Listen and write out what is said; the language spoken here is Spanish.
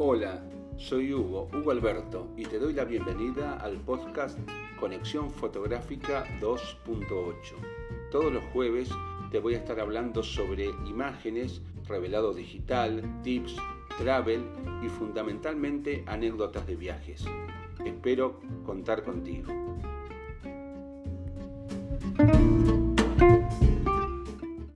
Hola, soy Hugo, Hugo Alberto, y te doy la bienvenida al podcast Conexión Fotográfica 2.8. Todos los jueves te voy a estar hablando sobre imágenes, revelado digital, tips, travel y fundamentalmente anécdotas de viajes. Espero contar contigo.